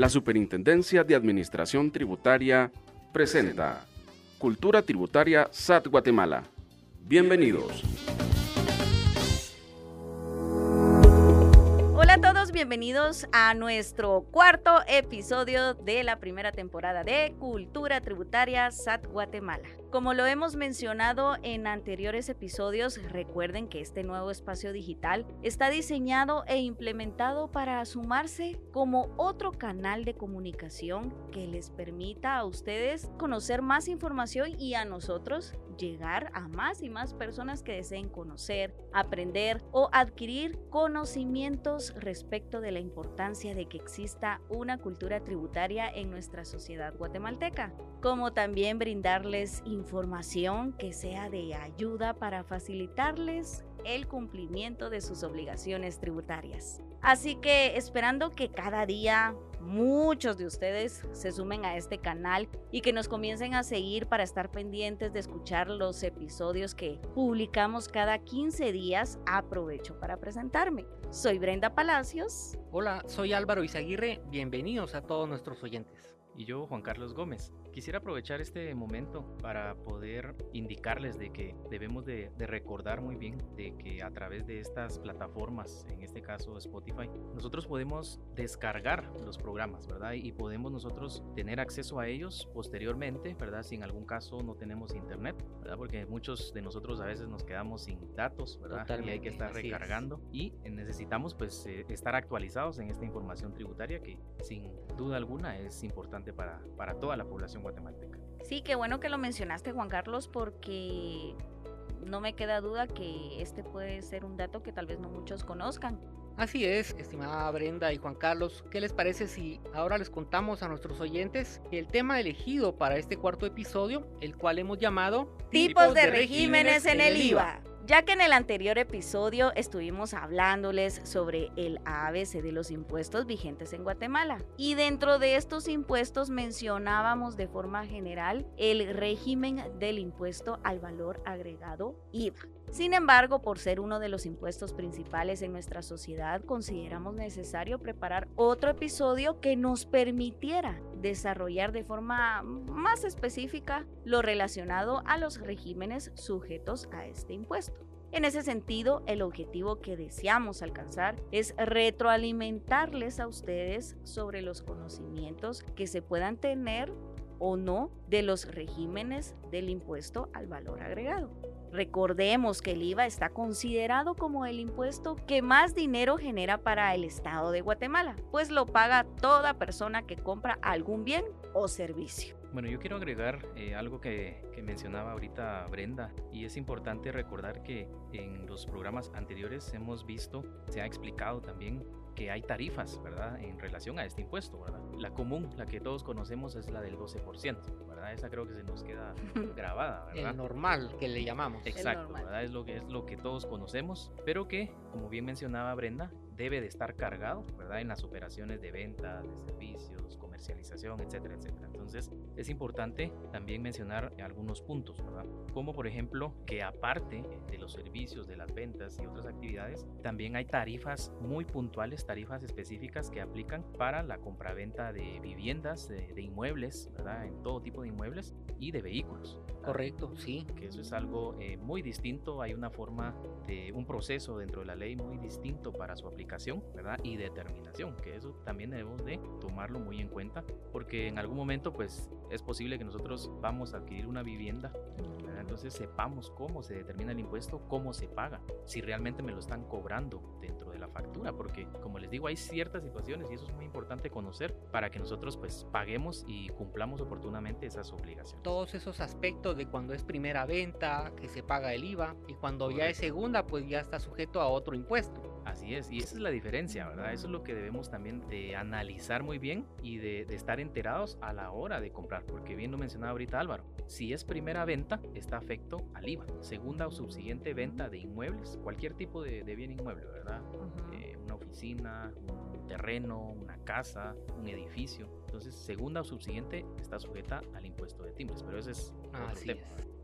La Superintendencia de Administración Tributaria presenta Cultura Tributaria SAT Guatemala. Bienvenidos. Hola a todos, bienvenidos a nuestro cuarto episodio de la primera temporada de Cultura Tributaria SAT Guatemala. Como lo hemos mencionado en anteriores episodios, recuerden que este nuevo espacio digital está diseñado e implementado para sumarse como otro canal de comunicación que les permita a ustedes conocer más información y a nosotros llegar a más y más personas que deseen conocer, aprender o adquirir conocimientos respecto de la importancia de que exista una cultura tributaria en nuestra sociedad guatemalteca, como también brindarles información información que sea de ayuda para facilitarles el cumplimiento de sus obligaciones tributarias. Así que esperando que cada día muchos de ustedes se sumen a este canal y que nos comiencen a seguir para estar pendientes de escuchar los episodios que publicamos cada 15 días, aprovecho para presentarme. Soy Brenda Palacios. Hola, soy Álvaro Izaguirre. Bienvenidos a todos nuestros oyentes. Y yo, Juan Carlos Gómez. Quisiera aprovechar este momento para poder indicarles de que debemos de, recordar muy bien de que a través de estas plataformas, en este caso Spotify, nosotros podemos descargar los programas, ¿verdad? Y podemos nosotros tener acceso a ellos posteriormente, ¿verdad? Si en algún caso no tenemos internet, ¿verdad? Porque muchos de nosotros a veces nos quedamos sin datos, ¿verdad? y hay que estar recargando y necesitamos pues eh, estar actualizados en esta información tributaria que sin duda alguna es importante para, para toda la población guatemalteca. Sí, qué bueno que lo mencionaste, Juan Carlos, porque no me queda duda que este puede ser un dato que tal vez no muchos conozcan. Así es, estimada Brenda y Juan Carlos, ¿qué les parece si ahora les contamos a nuestros oyentes el tema elegido para este cuarto episodio, el cual hemos llamado Tipos de, regímenes, en el IVA? Ya que en el anterior episodio estuvimos hablándoles sobre el ABC de los impuestos vigentes en Guatemala y dentro de estos impuestos mencionábamos de forma general el régimen del impuesto al valor agregado IVA. Sin embargo, por ser uno de los impuestos principales en nuestra sociedad, consideramos necesario preparar otro episodio que nos permitiera desarrollar de forma más específica lo relacionado a los regímenes sujetos a este impuesto. En ese sentido, el objetivo que deseamos alcanzar es retroalimentarles a ustedes sobre los conocimientos que se puedan tener o no de los regímenes del impuesto al valor agregado. Recordemos que el IVA está considerado como el impuesto que más dinero genera para el Estado de Guatemala, pues lo paga toda persona que compra algún bien o servicio. Bueno, yo quiero agregar eh, algo que, que, mencionaba ahorita Brenda y es importante recordar que en los programas anteriores hemos visto, se ha explicado también que hay tarifas, ¿verdad? En relación a este impuesto, ¿verdad? La común, la que todos conocemos es la del 12%, ¿verdad? Esa creo que se nos queda grabada, ¿verdad? El normal que le llamamos. Exacto, ¿verdad? Es lo que es lo que todos conocemos, pero que, como bien mencionaba Brenda, debe de estar cargado, ¿verdad? En las operaciones de venta, de servicios, comercialización, etcétera, etcétera. Entonces, es importante también mencionar algunos puntos, ¿verdad? Como por ejemplo que aparte de los servicios, de las ventas y otras actividades, también hay tarifas muy puntuales, tarifas específicas que aplican para la compraventa de viviendas, de, inmuebles, ¿verdad? En todo tipo de inmuebles y de vehículos. Correcto, sí. Que eso es algo eh, muy distinto, hay una forma de un proceso dentro de la ley muy distinto para su aplicación, ¿verdad? Y determinación, que eso también debemos de tomarlo muy en cuenta, porque en algún momento pues es posible que nosotros vamos a adquirir una vivienda, entonces sepamos cómo se determina el impuesto, cómo se paga, si realmente me lo están cobrando dentro de la factura, porque como les digo, hay ciertas situaciones y eso es muy importante conocer para que nosotros pues paguemos y cumplamos oportunamente esas obligaciones. Todos esos aspectos de cuando es primera venta, que se paga el IVA, y cuando ya es segunda, pues ya está sujeto a otro impuesto. Así es, y esa es la diferencia, ¿verdad? Eso es lo que debemos también de analizar muy bien y de, estar enterados a la hora de comprar, porque bien lo mencionaba ahorita Álvaro, si es primera venta, está afecto al IVA. Segunda o subsiguiente venta de inmuebles, cualquier tipo de, bien inmueble, ¿verdad? Eh, una oficina, un terreno, una casa, un edificio. Entonces, segunda o subsiguiente está sujeta al impuesto de timbres, pero ese es Así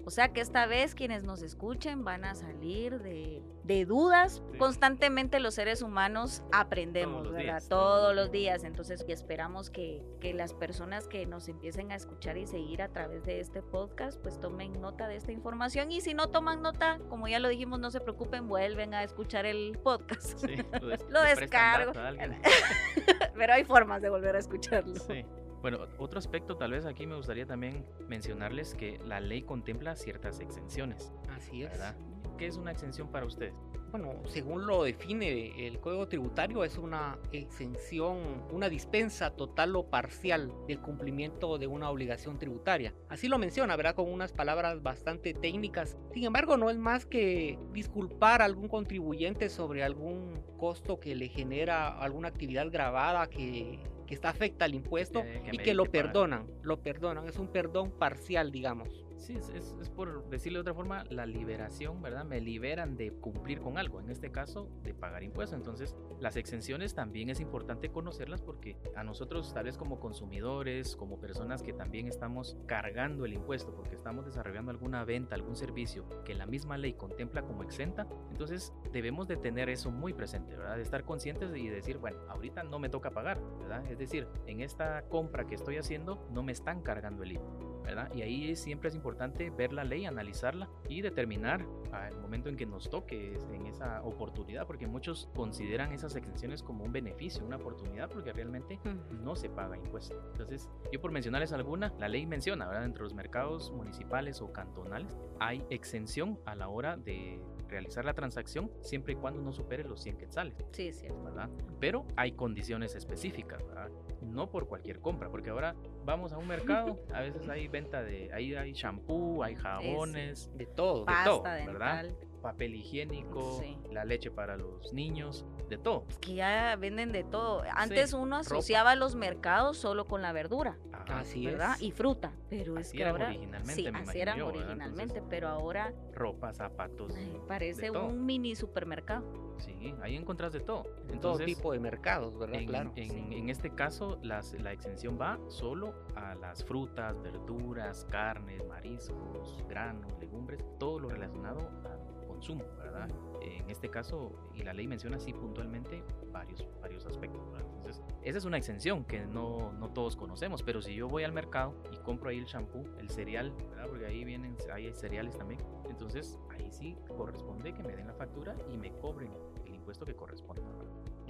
O sea que esta vez quienes nos escuchen van a salir de, de dudas. Sí. Constantemente los seres humanos aprendemos, Todos ¿verdad? días, Todos, los días. Entonces esperamos que, que las personas que nos empiecen a escuchar y seguir a través de este podcast, pues tomen nota de esta información. Y si no toman nota, como ya lo dijimos, no se preocupen, vuelven a escuchar el podcast. Sí, lo, des- Lo descargo. Pero hay formas de volver a escucharlo. Sí. Bueno, otro aspecto tal vez aquí me gustaría también mencionarles que la ley contempla ciertas exenciones, Así es. ¿verdad? ¿Qué es una exención para ustedes? Bueno, según lo define el Código Tributario, es una exención, una dispensa total o parcial del cumplimiento de una obligación tributaria. Así lo menciona, ¿verdad? Con unas palabras bastante técnicas. Sin embargo, no es más que disculpar a algún contribuyente sobre algún costo que le genera alguna actividad grabada que, que está afecta al impuesto Que- y que lo perdonan. Lo perdonan. Es un perdón parcial, digamos. Sí, es, es- es por decirlo de otra forma, la liberación, ¿verdad? Me liberan de cumplir con algo, en este caso de pagar impuestos. Entonces, las exenciones también es importante conocerlas porque a nosotros, tal vez como consumidores, como personas que también estamos cargando el impuesto porque estamos desarrollando alguna venta, algún servicio que la misma ley contempla como exenta, entonces debemos de tener eso muy presente, ¿verdad? De estar conscientes y decir, bueno, ahorita no me toca pagar, ¿verdad? Es decir, en esta compra que estoy haciendo no me están cargando el IVA. ¿Verdad? Y ahí siempre es importante ver la ley, analizarla y determinar al momento en que nos toque en esa oportunidad, porque muchos consideran esas exenciones como un beneficio, una oportunidad, porque realmente no se paga impuesto. Entonces, yo por mencionarles alguna, la ley menciona, ¿verdad? Entre los mercados municipales o cantonales hay exención a la hora de realizar la transacción siempre y cuando no supere los 100 quetzales. Sí, es cierto. ¿verdad? Pero hay condiciones específicas, ¿verdad? No por cualquier compra, porque ahora vamos a un mercado, a veces hay venta de, ahí hay shampoo, hay jabones, De todo. Pa- todo, ¿verdad? Papel higiénico, Sí. la leche para los niños, de todo. Es que ya venden de todo. Antes uno ropa. asociaba los mercados solo con la verdura, Ajá, Así ¿verdad? es. Y fruta. Pero es que eran ahora. originalmente, sí, me así eran originalmente, Entonces- pero ahora Ropa, zapatos, ay, parece un mini supermercado. sí, ahí encontrás de todo. Todo tipo de mercados, ¿verdad? En, claro. en- sí. en este caso, las- la exención va solo a las frutas, verduras, carnes, mariscos, granos, legumbres, todo lo relacionado al consumo, ¿verdad? En este caso, y la ley menciona así puntualmente varios, varios aspectos, ¿verdad? Entonces, esa es una exención que no, no todos conocemos, pero si yo voy al mercado y compro ahí el shampoo, el cereal, ¿verdad? Porque ahí vienen, ahí hay cereales también, entonces ahí sí corresponde que me den la factura y me cobren el impuesto que corresponde.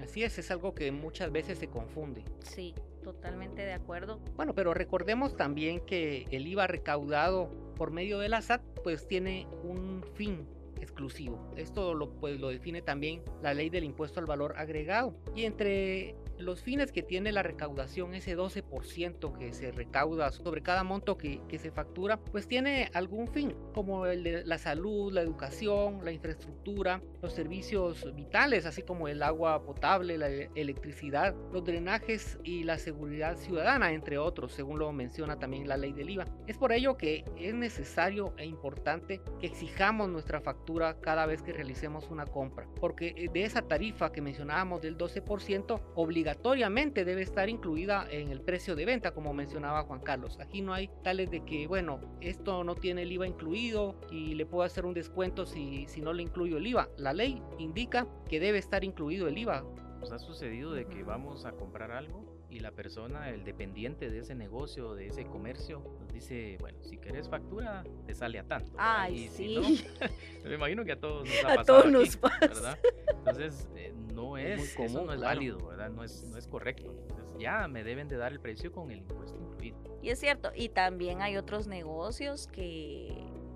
Así es, es algo que muchas veces se confunde. Sí, totalmente de acuerdo. Bueno, pero recordemos también que el IVA recaudado por medio de la SAT pues tiene un fin exclusivo. Esto lo, pues, lo define también la ley del impuesto al valor agregado. Y entre los fines que tiene la recaudación, ese 12% que se recauda sobre cada monto que, que se factura, pues tiene algún fin, como el de la salud, la educación, la infraestructura, los servicios vitales, así como el agua potable, la e- electricidad, los drenajes y la seguridad ciudadana, entre otros, según lo menciona también la ley del IVA. Es por ello que es necesario e importante que exijamos nuestra factura cada vez que realicemos una compra, porque eh, de esa tarifa que mencionábamos del 12%, obligatoriamente debe estar incluida en el precio de venta, como mencionaba Juan Carlos. Aquí no hay tales de que, bueno, esto no tiene el IVA incluido y le puedo hacer un descuento si, si no le incluyo el IVA. La ley indica que debe estar incluido el IVA. Nos ha sucedido de que vamos a comprar algo y la persona, el dependiente de ese negocio, de ese comercio, nos dice, bueno, si querés factura, te sale a tanto. Ay, Y sí. si no, me imagino que a todos nos ha A pasado todos nos aquí, pasa. ¿verdad? Entonces, eh, no Es es, muy eso común, no es claro. válido, ¿verdad? No es, no es correcto. Entonces, ya me deben de dar el precio con el impuesto incluido. Y es cierto, y también hay otros negocios que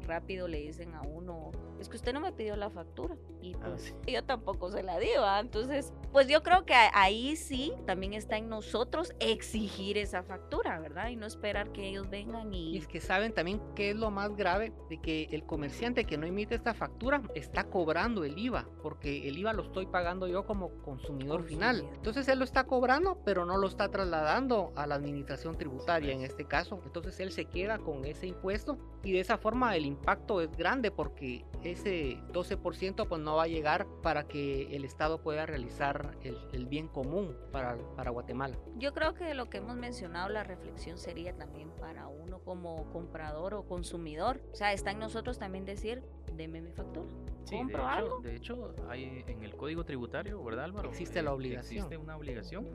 rápido le dicen a uno, es que usted no me pidió la factura y Ah, sí. yo tampoco se la di, ¿va? Entonces, pues yo creo que ahí sí también está en nosotros exigir esa factura, ¿verdad? Y no esperar que ellos vengan Y y... es que saben también qué es lo más grave de que el comerciante que no emite esta factura está cobrando el IVA, porque el IVA lo estoy pagando yo como consumidor final. Consumidor. Entonces él lo está cobrando, pero no lo está trasladando a la administración tributaria en es. este caso. Entonces él se queda con ese impuesto y de esa forma el impacto es grande porque ese 12% pues no va a llegar para que el Estado pueda realizar el, bien común para, para Guatemala. Yo creo que lo que hemos mencionado, la reflexión sería también para uno como comprador o consumidor. O sea, está en nosotros también decir, deme mi factura. Sí, de ¿Compro hecho, algo? de hecho, hay en el Código Tributario, ¿verdad, Álvaro? Existe la Eh, obligación. Existe una obligación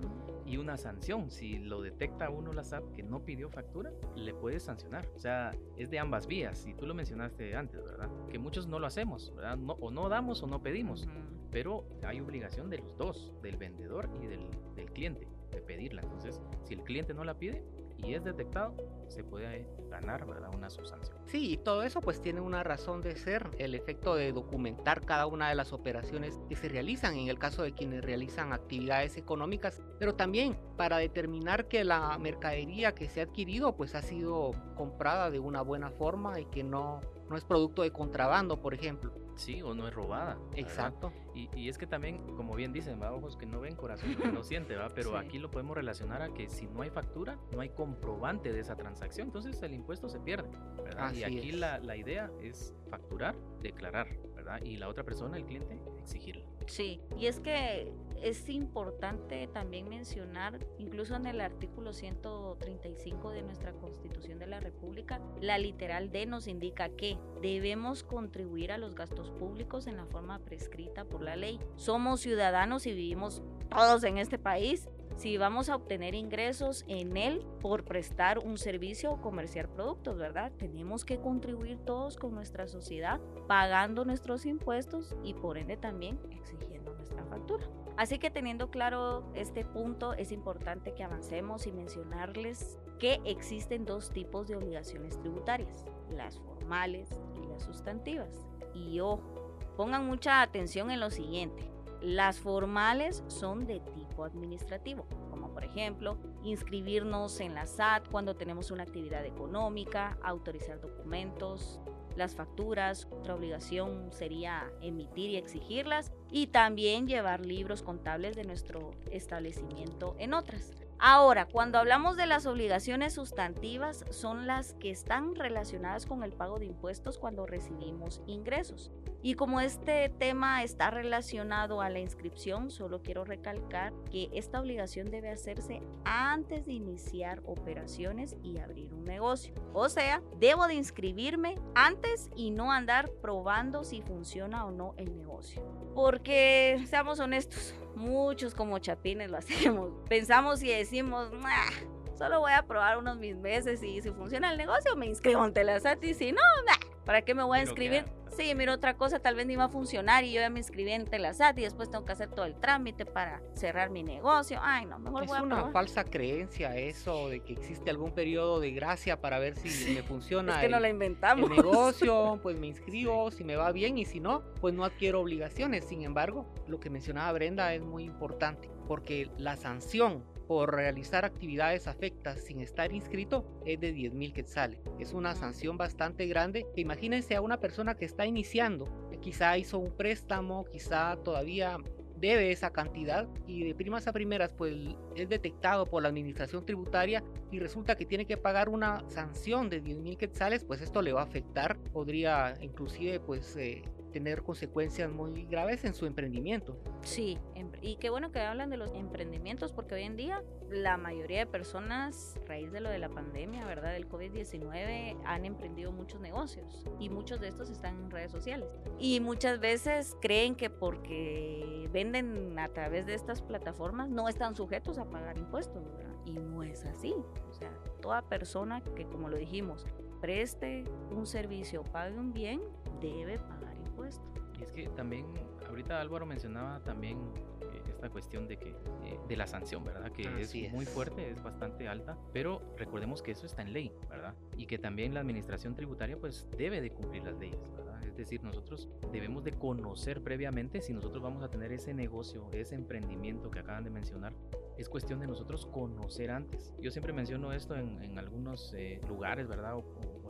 y una sanción. Si lo detecta uno la SAT que no pidió factura, le puede sancionar. O sea, es de ambas vías. Y tú lo mencionaste antes, ¿verdad? Que muchos no lo hacemos, ¿verdad? No- o no damos o no pedimos. Ujú. Pero hay obligación de los dos, del vendedor y del, del cliente, de pedirla. Entonces, si el cliente no la pide y es detectado, se puede ganar, ¿verdad? Una subsanción. Sí, y todo eso pues tiene una razón de ser, el efecto de documentar cada una de las operaciones que se realizan en el caso de quienes realizan actividades económicas, pero también para determinar que la mercadería que se ha adquirido pues ha sido comprada de una buena forma y que no, no es producto de contrabando, por ejemplo. Sí, o no es robada. Exacto. Y, y es que también, como bien dicen, ¿va? ojos que no ven, corazón que no siente, ¿va? pero Sí. aquí lo podemos relacionar a que si no hay factura, no hay comprobante de esa transacción, entonces el impuesto se pierde. ¿verdad? Así y aquí es. la, la idea es facturar, declarar, ¿verdad? Y la otra persona, el cliente, exigirla. Sí, y es que es importante también mencionar, incluso en el artículo 135 de nuestra Constitución de la República, la literal D nos indica que debemos contribuir a los gastos públicos en la forma prescrita por la ley. Somos ciudadanos y vivimos todos en este país. Si vamos a obtener ingresos en él por prestar un servicio o comerciar productos, ¿verdad? Tenemos que contribuir todos con nuestra sociedad, pagando nuestros impuestos y por ende también exigiendo nuestra factura. Así que teniendo claro este punto, es importante que avancemos y mencionarles que existen dos tipos de obligaciones tributarias, las formales y las sustantivas. Y ojo, pongan mucha atención en lo siguiente. Las formales son de tipo administrativo, como por ejemplo inscribirnos en la SAT cuando tenemos una actividad económica, autorizar documentos, las facturas, otra obligación sería emitir y exigirlas y también llevar libros contables de nuestro establecimiento en otras. Ahora, cuando hablamos de las obligaciones sustantivas, son las que están relacionadas con el pago de impuestos cuando recibimos ingresos. Y como este tema está relacionado a la inscripción, solo quiero recalcar que esta obligación debe hacerse antes de iniciar operaciones y abrir un negocio. O sea, debo de inscribirme antes y no andar probando si funciona o no el negocio. Porque, seamos honestos, muchos como chapines lo hacemos. Pensamos y decimos, "Nah, solo voy a probar unos mis meses y si funciona el negocio me inscribo ante la SAT y si no, nah, ¿para qué me voy a inscribir? Sí, mira otra cosa, tal vez ni va a funcionar y yo ya me inscribí ante la SAT y después tengo que hacer todo el trámite para cerrar mi negocio. Ay, no, mejor Es voy a una probar. falsa creencia eso de que existe algún periodo de gracia para ver si me funciona Es que no el- la el inventamos. negocio, pues me inscribo, si me va bien y si no, pues no adquiero obligaciones. Sin embargo, lo que mencionaba Brenda es muy importante porque la sanción por realizar actividades afectas sin estar inscrito es de 10 mil quetzales. Es una sanción bastante grande. Imagínense a una persona que está iniciando, que quizá hizo un préstamo, quizá todavía debe esa cantidad y de primas a primeras pues es detectado por la administración tributaria y resulta que tiene que pagar una sanción de 10 mil quetzales, pues esto le va a afectar, podría inclusive pues eh, tener consecuencias muy graves en su emprendimiento. Sí, em- y qué bueno que hablan de los emprendimientos porque hoy en día la mayoría de personas, a raíz de lo de la pandemia, ¿verdad? Del COVID-19, han emprendido muchos negocios y muchos de estos están en redes sociales. Y muchas veces creen que porque venden a través de estas plataformas no están sujetos a pagar impuestos, ¿verdad? Y no es así. O sea, toda persona que, como lo dijimos, preste un servicio, pague un bien, debe pagar impuestos. Y es que también, ahorita Álvaro mencionaba también eh, esta cuestión de que eh, de la sanción, ¿verdad? Que Así es, muy es. fuerte, es bastante alta, pero recordemos que eso está en ley, ¿verdad? Y que también la administración tributaria pues debe de cumplir las leyes, ¿verdad? Es decir, nosotros debemos de conocer previamente si nosotros vamos a tener ese negocio, ese emprendimiento que acaban de mencionar. Es cuestión de nosotros conocer antes. Yo siempre menciono esto en, en algunos eh, lugares, ¿verdad? O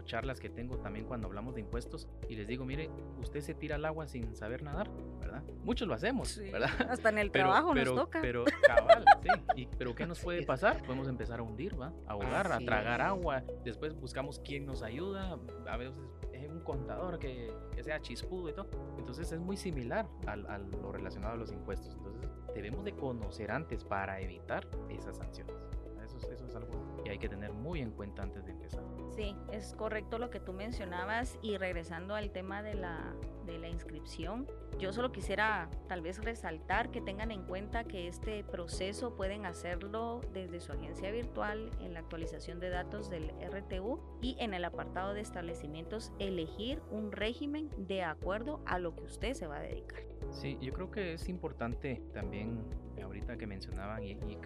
charlas que tengo también cuando hablamos de impuestos y les digo, mire, usted se tira al agua sin saber nadar, ¿verdad? Muchos lo hacemos, ¿verdad? Hasta en el Pero, trabajo pero, nos toca. pero cabal, sí. Y- pero ¿qué nos puede pasar? Podemos empezar a hundir, ¿va? A ahogar, a Así tragar es. agua. Después buscamos quién nos ayuda. A veces es un contador que, que sea chispudo y todo. Entonces es muy similar al, a lo relacionado a los impuestos. Entonces debemos de conocer antes para evitar esas sanciones. Eso, es- eso es algo que hay que tener muy en cuenta antes de empezar. Sí, es correcto lo que tú mencionabas y regresando al tema de la, de la inscripción, yo solo quisiera tal vez resaltar que tengan en cuenta que este proceso pueden hacerlo desde su agencia virtual en la actualización de datos del RTU y en el apartado de establecimientos elegir un régimen de acuerdo a lo que usted se va a dedicar. Sí, yo creo que es importante también, ahorita que mencionaban y, y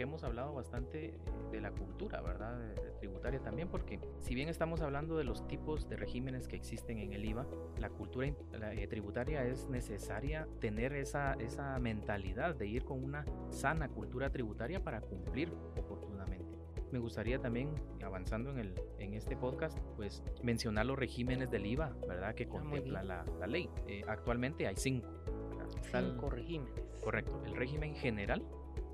que- hemos hablado bastante de la cultura, ¿verdad? De- de tributaria también, porque si bien estamos hablando de los tipos de regímenes que existen en el IVA, la cultura la, eh, tributaria es necesaria tener esa, esa mentalidad de ir con una sana cultura tributaria para cumplir oportunamente. Me gustaría también, avanzando en, el, en este podcast, pues mencionar los regímenes del IVA, ¿verdad? Que Ah, contempla la, la ley. Eh, actualmente hay cinco. ¿verdad? Cinco regímenes. Correcto, el régimen general,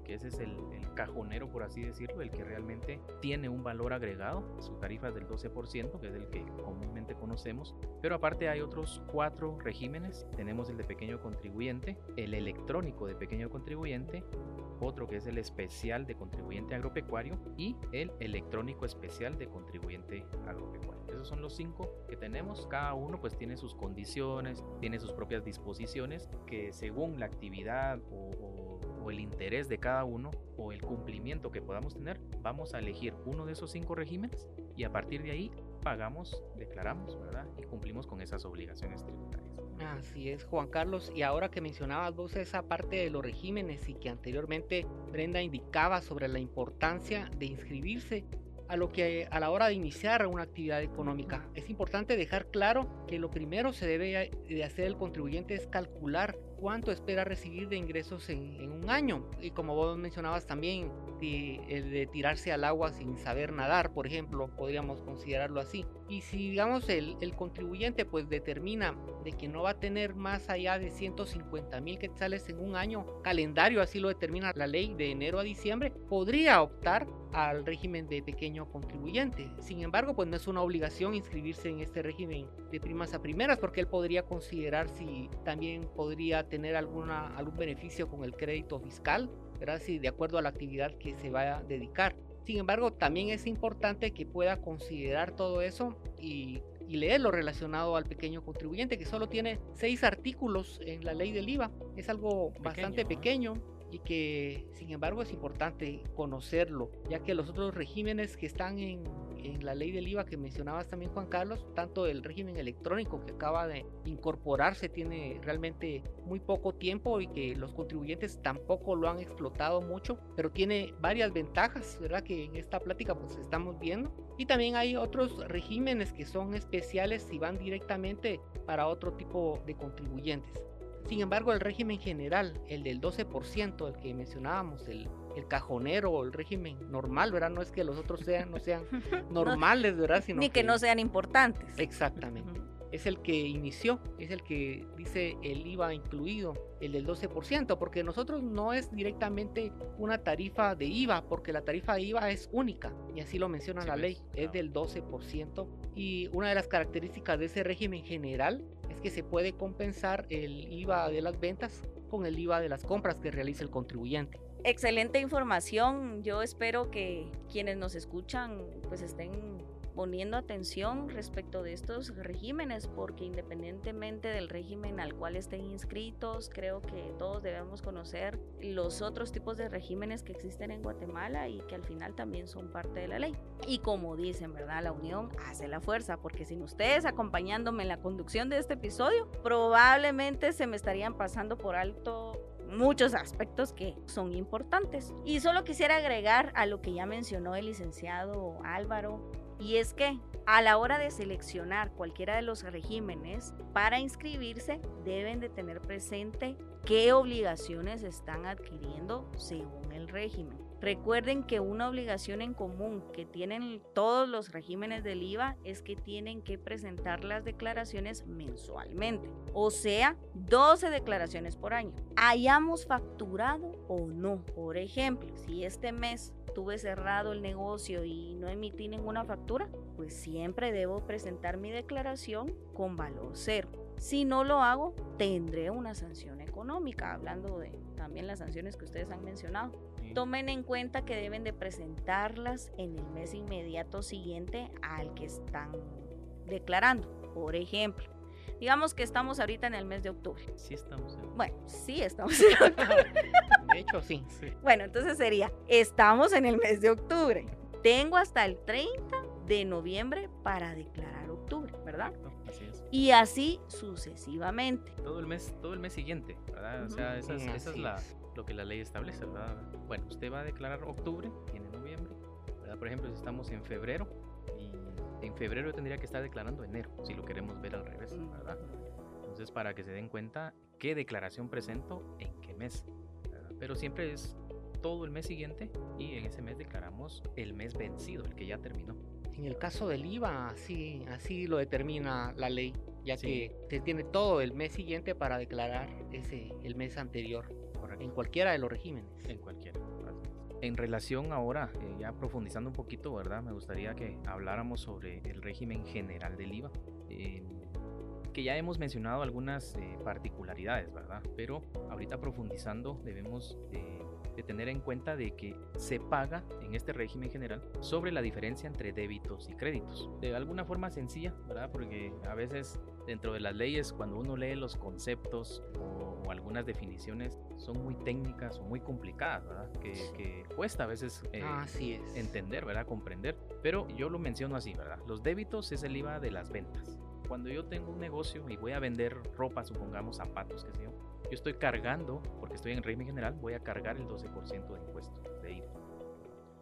que ese es el, cajonero, por así decirlo, el que realmente tiene un valor agregado, su tarifa es del 12%, que es el que comúnmente conocemos, pero aparte hay otros cuatro regímenes, tenemos el de pequeño contribuyente, el electrónico de pequeño contribuyente, otro que es el especial de contribuyente agropecuario y el electrónico especial de contribuyente agropecuario. Esos son los cinco que tenemos. Cada uno pues tiene sus condiciones, tiene sus propias disposiciones que según la actividad o, o- el interés de cada uno o el cumplimiento que podamos tener, vamos a elegir uno de esos cinco regímenes y a partir de ahí pagamos, declaramos, ¿verdad? Y cumplimos con esas obligaciones tributarias. Así es, Juan Carlos. Y ahora que mencionabas vos esa parte de los regímenes y que anteriormente Brenda indicaba sobre la importancia de inscribirse a lo que a la hora de iniciar una actividad económica, es importante dejar claro que lo primero se debe de hacer el contribuyente es calcular cuánto espera recibir de ingresos en, en un año. Y como vos mencionabas también, de, de tirarse al agua sin saber nadar, por ejemplo, podríamos considerarlo así. Y si digamos el, el contribuyente pues determina de que no va a tener más allá de 150 mil quetzales en un año calendario, así lo determina la ley de enero a diciembre, podría optar al régimen de pequeño contribuyente. Sin embargo, pues no es una obligación inscribirse en este régimen de primas a primeras porque él podría considerar si también podría tener alguna, algún beneficio con el crédito fiscal, ¿verdad? Si de acuerdo a la actividad que se va a dedicar. Sin embargo, también es importante que pueda considerar todo eso y, y leer lo relacionado al pequeño contribuyente, que solo tiene seis artículos en la ley del IVA. Es algo bastante ¿no? pequeño y que sin embargo es importante conocerlo, ya que los otros regímenes que están en, en la ley del IVA que mencionabas también Juan Carlos, tanto el régimen electrónico que acaba de incorporarse tiene realmente muy poco tiempo y que los contribuyentes tampoco lo han explotado mucho, pero tiene varias ventajas, ¿verdad? Que en esta plática pues estamos viendo. Y también hay otros regímenes que son especiales y van directamente para otro tipo de contribuyentes. Sin embargo, el régimen general, el del 12%, el que mencionábamos, el, el cajonero o el régimen normal, ¿verdad? No es que los otros sean, no sean normales, ¿verdad? Sino Ni que no sean importantes. Exactamente. Es el que inició, es el que dice el IVA incluido, el del 12%, porque nosotros no es directamente una tarifa de IVA, porque la tarifa de IVA es única, y así lo menciona Sí, la ley, es claro. del 12%. Y una de las características de ese régimen general es que se puede compensar el IVA de las ventas con el IVA de las compras que realiza el contribuyente. Excelente información. Yo espero que quienes nos escuchan pues estén poniendo atención respecto de estos regímenes, porque independientemente del régimen al cual estén inscritos, creo que todos debemos conocer los otros tipos de regímenes que existen en Guatemala y que al final también son parte de la ley. Y como dicen, ¿verdad? La unión hace la fuerza, porque sin ustedes acompañándome en la conducción de este episodio, probablemente se me estarían pasando por alto muchos aspectos que son importantes. Y solo quisiera agregar a lo que ya mencionó el licenciado Álvaro, y es que a la hora de seleccionar cualquiera de los regímenes para inscribirse, deben de tener presente qué obligaciones están adquiriendo según el régimen. Recuerden que una obligación en común que tienen todos los regímenes del IVA es que tienen que presentar las declaraciones mensualmente, o sea, 12 declaraciones por año. Hayamos facturado o no. Por ejemplo, si este mes tuve cerrado el negocio y no emití ninguna factura, pues siempre debo presentar mi declaración con valor cero. Si no lo hago, tendré una sanción económica, hablando de también las sanciones que ustedes han mencionado. Tomen en cuenta que deben de presentarlas en el mes inmediato siguiente al que están declarando. Por ejemplo, digamos que estamos ahorita en el mes de octubre. Sí estamos. En... Bueno, sí estamos en octubre. de hecho, sí. sí. Bueno, entonces sería, estamos en el mes de octubre. Tengo hasta el 30 de noviembre para declarar octubre, ¿verdad? Así es. Y así sucesivamente. Todo el mes, todo el mes siguiente, ¿verdad? O sea, esa es, esa es la. Lo que la ley establece, ¿verdad? Bueno, usted va a declarar octubre, tiene noviembre, ¿verdad? Por ejemplo, si estamos en febrero, y en febrero tendría que estar declarando enero, si lo queremos ver al revés, ¿verdad? Entonces, para que se den cuenta qué declaración presento en qué mes, ¿verdad? Pero siempre es todo el mes siguiente y en ese mes declaramos el mes vencido, el que ya terminó. En el caso del IVA, así, así lo determina la ley, ya Sí. que se tiene todo el mes siguiente para declarar ese el mes anterior en cualquiera de los regímenes. En cualquiera. En relación ahora, eh, ya profundizando un poquito, ¿verdad? Me gustaría que habláramos sobre el régimen general del IVA. eh, que ya hemos mencionado algunas eh, particularidades, ¿verdad? Pero ahorita profundizando debemos de, de tener en cuenta de que se paga en este régimen general sobre la diferencia entre débitos y créditos. De alguna forma sencilla, ¿verdad? Porque a veces dentro de las leyes, cuando uno lee los conceptos o, o algunas definiciones, son muy técnicas o muy complicadas, ¿verdad? Que, que cuesta a veces eh, así es. entender, ¿verdad? Comprender. Pero yo lo menciono así, ¿verdad? Los débitos es el IVA de las ventas. Cuando yo tengo un negocio y voy a vender ropa, supongamos zapatos, qué sé yo, yo estoy cargando, porque estoy en régimen general, voy a cargar el 12% de impuesto de IVA.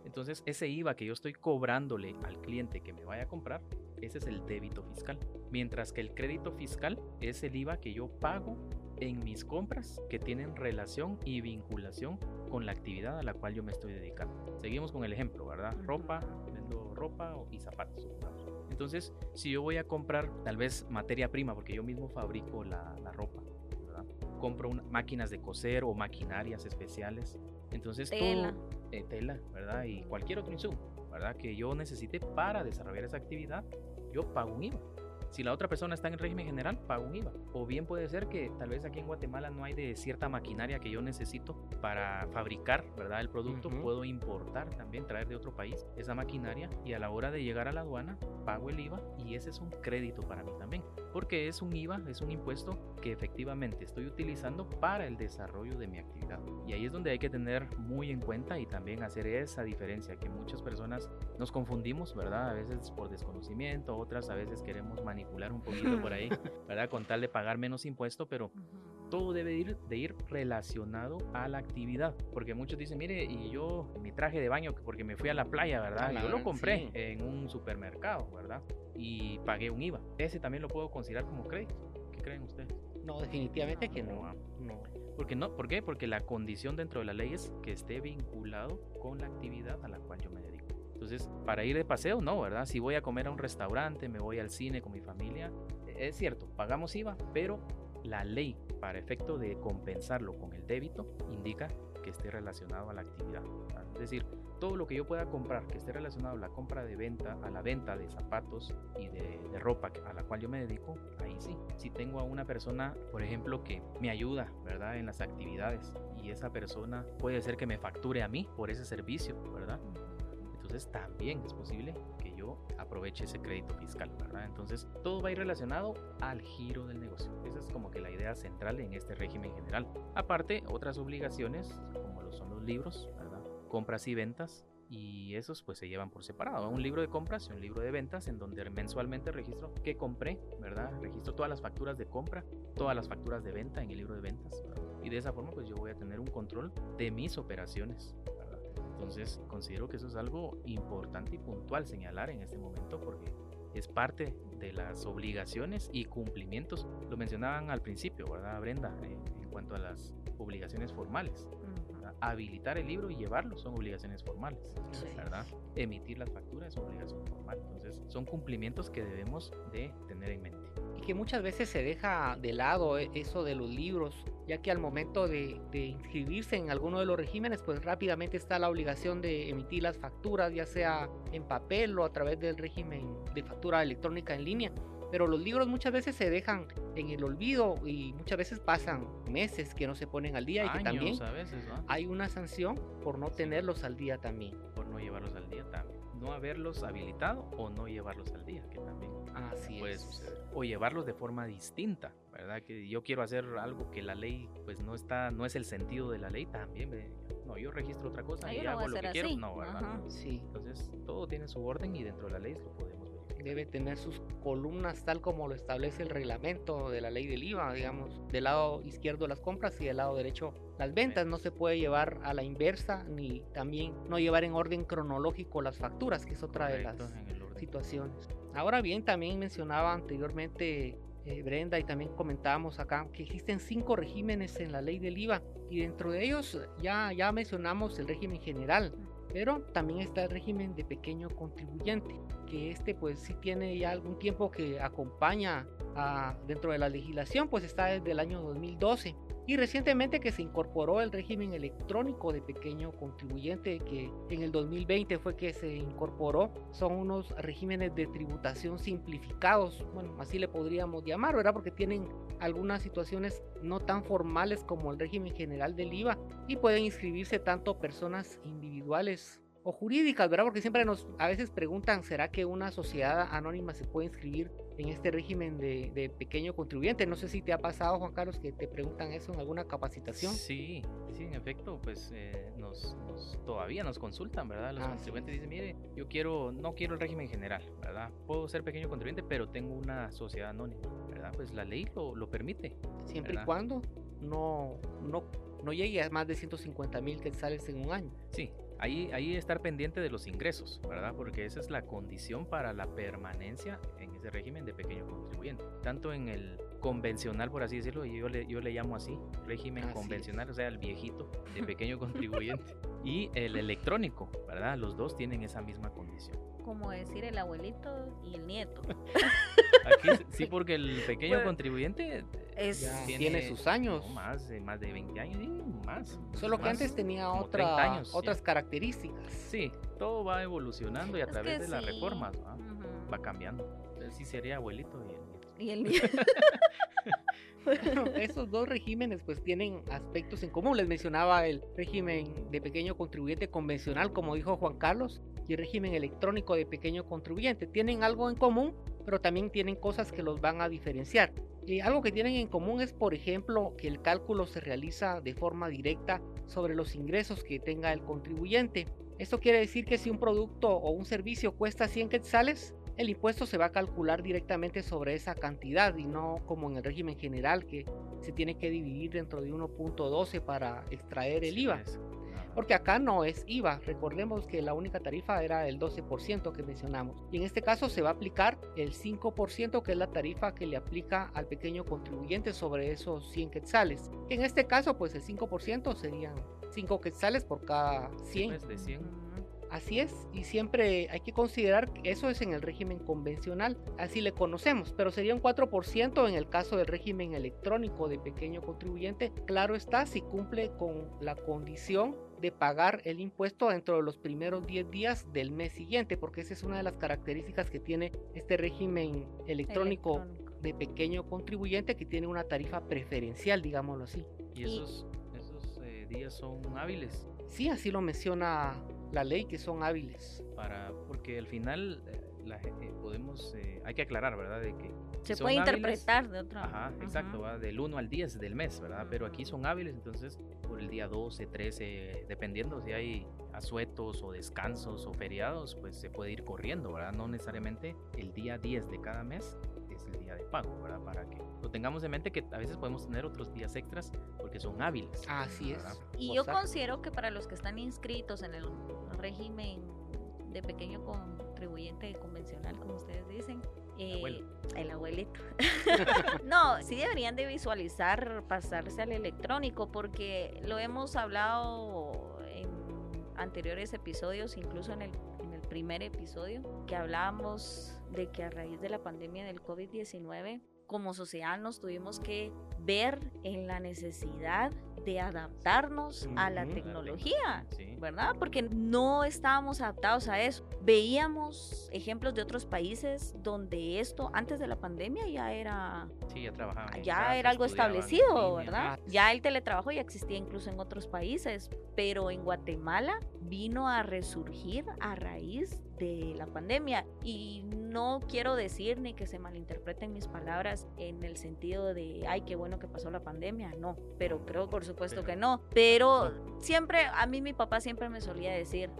Entonces, ese IVA que yo estoy cobrándole al cliente que me vaya a comprar, ese es el débito fiscal. Mientras que el crédito fiscal es el IVA que yo pago en mis compras que tienen relación y vinculación con la actividad a la cual yo me estoy dedicando. Seguimos con el ejemplo, ¿verdad? Ropa, vendo ropa y zapatos. Entonces, si yo voy a comprar tal vez materia prima, porque yo mismo fabrico la, la ropa, ¿verdad? Compro una- máquinas de coser o maquinarias especiales. Entonces, Tela. todo, eh, tela, ¿verdad? Y cualquier otro insumo, ¿verdad? Que yo necesite para desarrollar esa actividad, yo pago un IVA. Si la otra persona está en régimen general, pago un IVA. O bien puede ser que tal vez aquí en Guatemala no hay de cierta maquinaria que yo necesito para fabricar, ¿verdad? El producto. Puedo importar también, traer de otro país esa maquinaria y a la hora de llegar a la aduana pago el IVA y ese es un crédito para mí también. Porque es un IVA, es un impuesto que efectivamente estoy utilizando para el desarrollo de mi actividad. Y ahí es donde hay que tener muy en cuenta y también hacer esa diferencia que muchas personas nos confundimos, ¿verdad? A veces por desconocimiento, otras a veces queremos manipular un poquito por ahí, ¿verdad? Con tal de pagar menos impuesto, pero todo debe ir, de ir relacionado a la actividad. Porque muchos dicen, mire, y yo mi traje de baño porque me fui a la playa, ¿verdad? Ah, Yo lo sí. compré en un supermercado, ¿verdad? Y pagué un IVA. Ese también lo puedo considerar como crédito. ¿Qué creen ustedes? No, definitivamente que no. ah. no. Porque no, ¿Por qué? Porque la condición dentro de la ley es que esté vinculado con la actividad a la cual yo me dedico. Entonces, para ir de paseo, no, ¿verdad? Si voy a comer a un restaurante, me voy al cine con mi familia, e, es cierto, pagamos IVA, pero la ley, para efecto de compensarlo con el débito, indica que esté relacionado a la actividad. Es decir, todo lo que yo pueda comprar que esté relacionado a la compra de venta, a la venta de zapatos y de, de ropa a la cual yo me dedico, ahí sí. Si tengo a una persona, por ejemplo, que me ayuda, ¿verdad? En las actividades y esa persona puede ser que me facture a mí por ese servicio, ¿verdad? Entonces también es posible que yo aproveche ese crédito fiscal, ¿verdad? Entonces todo va a ir relacionado al giro del negocio. Esa es como que la idea central en este régimen general. Aparte, otras obligaciones, como lo son los libros, ¿verdad? Compras y ventas. Y esos pues se llevan por separado. Un libro de compras y un libro de ventas en donde mensualmente registro qué compré, ¿verdad? Registro todas las facturas de compra, todas las facturas de venta en el libro de ventas. ¿verdad? Y de esa forma pues yo voy a tener un control de mis operaciones. Entonces considero que eso es algo importante y puntual señalar en este momento porque es parte de las obligaciones y cumplimientos. Lo mencionaban al principio, ¿verdad, Brenda? Eh, en cuanto a las obligaciones formales. ¿verdad? habilitar el libro y llevarlo son obligaciones formales, ¿verdad? Emitir las facturas es obligación formal. Entonces, son cumplimientos que debemos de tener en mente. Y que muchas veces se deja de lado eh, eso de los libros, ya que al momento de, de inscribirse en alguno de los regímenes, pues rápidamente está la obligación de emitir las facturas, ya sea en papel o a través del régimen de factura electrónica en línea pero los libros muchas veces se dejan en el olvido y muchas veces pasan meses que no se ponen al día y que también hay una sanción por no tenerlos al día también. Por no llevarlos al día también. No haberlos habilitado o no llevarlos al día, que también Así puede suceder. O llevarlos de forma distinta, ¿verdad? Que yo quiero hacer algo que la ley pues no está, no es el sentido de la ley también. No, yo registro otra cosa y hago lo que quiero. No, ¿verdad? Sí. Entonces todo tiene su orden y dentro de la ley lo podemos debe tener sus columnas tal como lo establece el reglamento de la ley del IVA, digamos, del lado izquierdo las compras y del lado derecho las ventas. No se puede llevar a la inversa ni también no llevar en orden cronológico las facturas, que es otra de las situaciones. Ahora bien, también mencionaba anteriormente eh, Brenda y también comentábamos acá que existen cinco regímenes en la ley del IVA y dentro de ellos ya, ya mencionamos el régimen general pero también está el régimen de pequeño contribuyente, que este pues sí tiene ya algún tiempo que acompaña dentro de la legislación, pues está desde el año 2012 y recientemente que se incorporó el régimen electrónico de pequeño contribuyente que en el 2020 fue que se incorporó son unos regímenes de tributación simplificados bueno así le podríamos llamar verdad porque tienen algunas situaciones no tan formales como el régimen general del IVA y pueden inscribirse tanto personas individuales o jurídicas, ¿verdad? Porque siempre nos a veces preguntan, ¿será que una sociedad anónima se puede inscribir en este régimen de, pequeño contribuyente? No sé si te ha pasado, Juan Carlos, que te preguntan eso en alguna capacitación. Sí, sí, en efecto, pues eh, nos, todavía nos consultan, ¿verdad? Los contribuyentes dicen, mire, yo quiero, no quiero el régimen general, ¿verdad? Puedo ser pequeño contribuyente, pero tengo una sociedad anónima, ¿verdad? Pues la ley lo, lo permite. Siempre y cuando no, no, no llegue a más de 150 mil quetzales en un año. Sí, Ahí, ahí estar pendiente de los ingresos, ¿verdad? Porque esa es la condición para la permanencia en ese régimen de pequeño contribuyente. Tanto en el convencional, por así decirlo, yo le, yo le llamo así, régimen convencional, o sea, el viejito de pequeño contribuyente, y el electrónico, ¿verdad? Los dos tienen esa misma condición. Como decir el abuelito y el nieto. Aquí sí, porque el pequeño contribuyente tiene, sus años. más, de, más de 20 años y más. Solo que antes tenía otra, otras características. Sí, todo va evolucionando y a través de las reformas va cambiando. Entonces sí sería abuelito y el nieto. Y el nieto. bueno, esos dos regímenes pues tienen aspectos en común. Les mencionaba el régimen de pequeño contribuyente convencional, como dijo Juan Carlos, y el régimen electrónico de pequeño contribuyente. Tienen algo en común, pero también tienen cosas que los van a diferenciar. Y algo que tienen en común es, por ejemplo, que el cálculo se realiza de forma directa sobre los ingresos que tenga el contribuyente. Esto quiere decir que si un producto o un servicio cuesta 100 quetzales, el impuesto se va a calcular directamente sobre esa cantidad y no como en el régimen general que se tiene que dividir dentro de 1.12 para extraer el IVA. Porque acá no es IVA, recordemos que la única tarifa era el 12% que mencionamos. Y en este caso se va a aplicar el 5% que es la tarifa que le aplica al pequeño contribuyente sobre esos 100 quetzales. En este caso pues el 5% serían 5 quetzales por cada 100. Pues, de 100. Así es, y siempre hay que considerar que eso es en el régimen convencional, así le conocemos, pero sería un 4% en el caso del régimen electrónico de pequeño contribuyente. Claro está, si cumple con la condición de pagar el impuesto dentro de los primeros 10 días del mes siguiente, porque esa es una de las características que tiene este régimen electrónico, de pequeño contribuyente que tiene una tarifa preferencial, digámoslo así. ¿Y esos, esos eh, días son hábiles? Sí, así lo menciona la ley que son hábiles. Para, porque al final eh, la, eh, podemos, eh, hay que aclarar, ¿verdad? De que se puede interpretar de otra Ajá, exacto, va del 1 al 10 del mes, ¿verdad? Pero aquí son hábiles, entonces por el día 12, 13, dependiendo si hay asuetos o descansos o feriados, pues se puede ir corriendo, ¿verdad? No necesariamente el día 10 de cada mes es el día de pago, ¿verdad? Para que lo tengamos en mente que a veces podemos tener otros días extras porque son hábiles. Así es. Y yo considero que para los que están inscritos en el régimen de pequeño contribuyente convencional, como ustedes dicen, Eh, Abuelo. el abuelito. no, sí deberían de visualizar pasarse al electrónico porque lo hemos hablado en anteriores episodios, incluso en el primer episodio, que hablábamos de que a raíz de la pandemia del COVID-19, como sociedad nos tuvimos que ver en la necesidad de adaptarnos a la tecnología. ¿verdad? Porque no estábamos adaptados a eso. Veíamos ejemplos de otros países donde esto antes de la pandemia ya era Sí, ya trabajaban. ya casa, era algo establecido, línea. ¿verdad? Ya el teletrabajo ya existía incluso en otros países, pero en Guatemala vino a resurgir a raíz de la pandemia y no quiero decir ni que se malinterpreten mis palabras en el sentido de ay qué bueno que pasó la pandemia, no, pero creo por supuesto que no, pero siempre a mí mi papá siempre me solía decir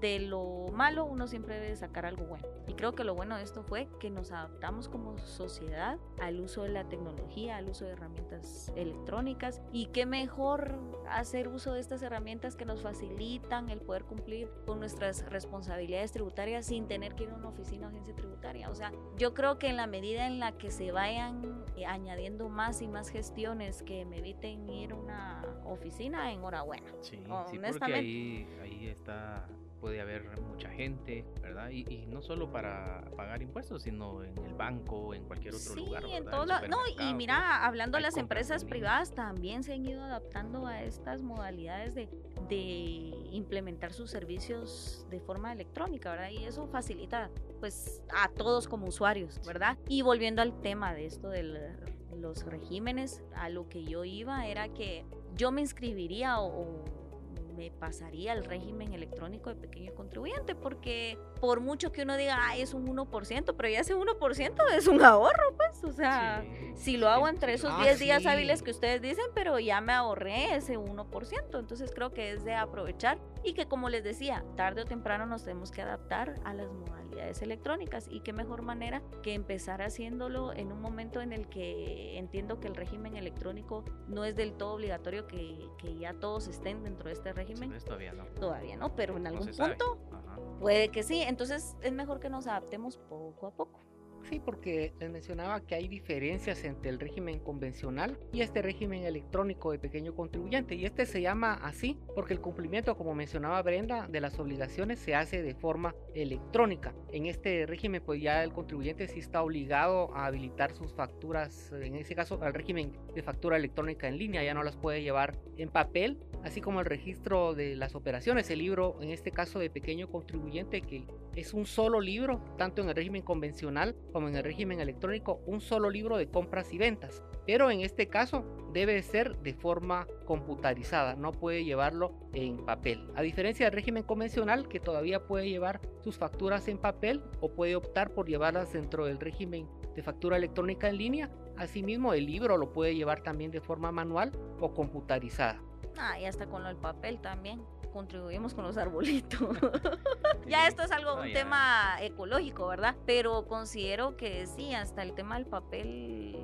de lo malo uno siempre debe sacar algo bueno. Y creo que lo bueno de esto fue que nos adaptamos como sociedad al uso de la tecnología, al uso de herramientas electrónicas. Y qué mejor hacer uso de estas herramientas que nos facilitan el poder cumplir con nuestras responsabilidades tributarias sin tener que ir a una oficina o agencia tributaria. O sea, yo creo que en la medida en la que se vayan eh, añadiendo más y más gestiones que me eviten ir a una oficina, enhorabuena. Sí, sí, honestamente. porque ahí, ahí está, puede haber mucha gente, ¿verdad? Y, y no solo para pagar impuestos, sino en el banco, en cualquier otro sí, lugar. en lados. No, y mira, hablando de las empresas privadas, también se han ido adaptando a estas modalidades de, de implementar sus servicios de forma electrónica, ¿verdad? Y eso facilita, pues, a todos como usuarios, ¿verdad? Y volviendo al tema de esto de los regímenes, a lo que yo iba era que yo me inscribiría o, o me pasaría al régimen electrónico de pequeño contribuyente, porque por mucho que uno diga, ay, es un 1%, pero ya ese 1% es un ahorro, pues, o sea, Sí, si lo hago entre esos Ah, 10 días sí. hábiles que ustedes dicen, pero ya me ahorré ese 1%, entonces creo que es de aprovechar y que como les decía, tarde o temprano nos tenemos que adaptar a las electrónicas y qué mejor manera que empezar haciéndolo en un momento en el que entiendo que el régimen electrónico no es del todo obligatorio que, que ya todos estén dentro de este régimen, pues, todavía no. todavía no, pero en algún punto puede que sí, entonces es mejor que nos adaptemos poco a poco. Sí, porque les mencionaba que hay diferencias entre el régimen convencional y este régimen electrónico de pequeño contribuyente. Y este se llama así porque el cumplimiento, como mencionaba Brenda, de las obligaciones se hace de forma electrónica. En este régimen, pues ya el contribuyente sí está obligado a habilitar sus facturas, en ese caso al régimen de factura electrónica en línea, ya no las puede llevar en papel, así como el registro de las operaciones, el libro, en este caso de pequeño contribuyente, que es un solo libro, tanto en el régimen convencional como en el régimen electrónico, un solo libro de compras y ventas. Pero en este caso debe ser de forma computarizada, no puede llevarlo en papel. A diferencia del régimen convencional que todavía puede llevar sus facturas en papel o puede optar por llevarlas dentro del régimen de factura electrónica en línea. Asimismo, el libro lo puede llevar también de forma manual o computarizada. Ah, y hasta con del papel también. Contribuimos con los arbolitos. ya esto es algo, No, un ya. tema ecológico, ¿verdad? Pero considero que sí, hasta el tema del papel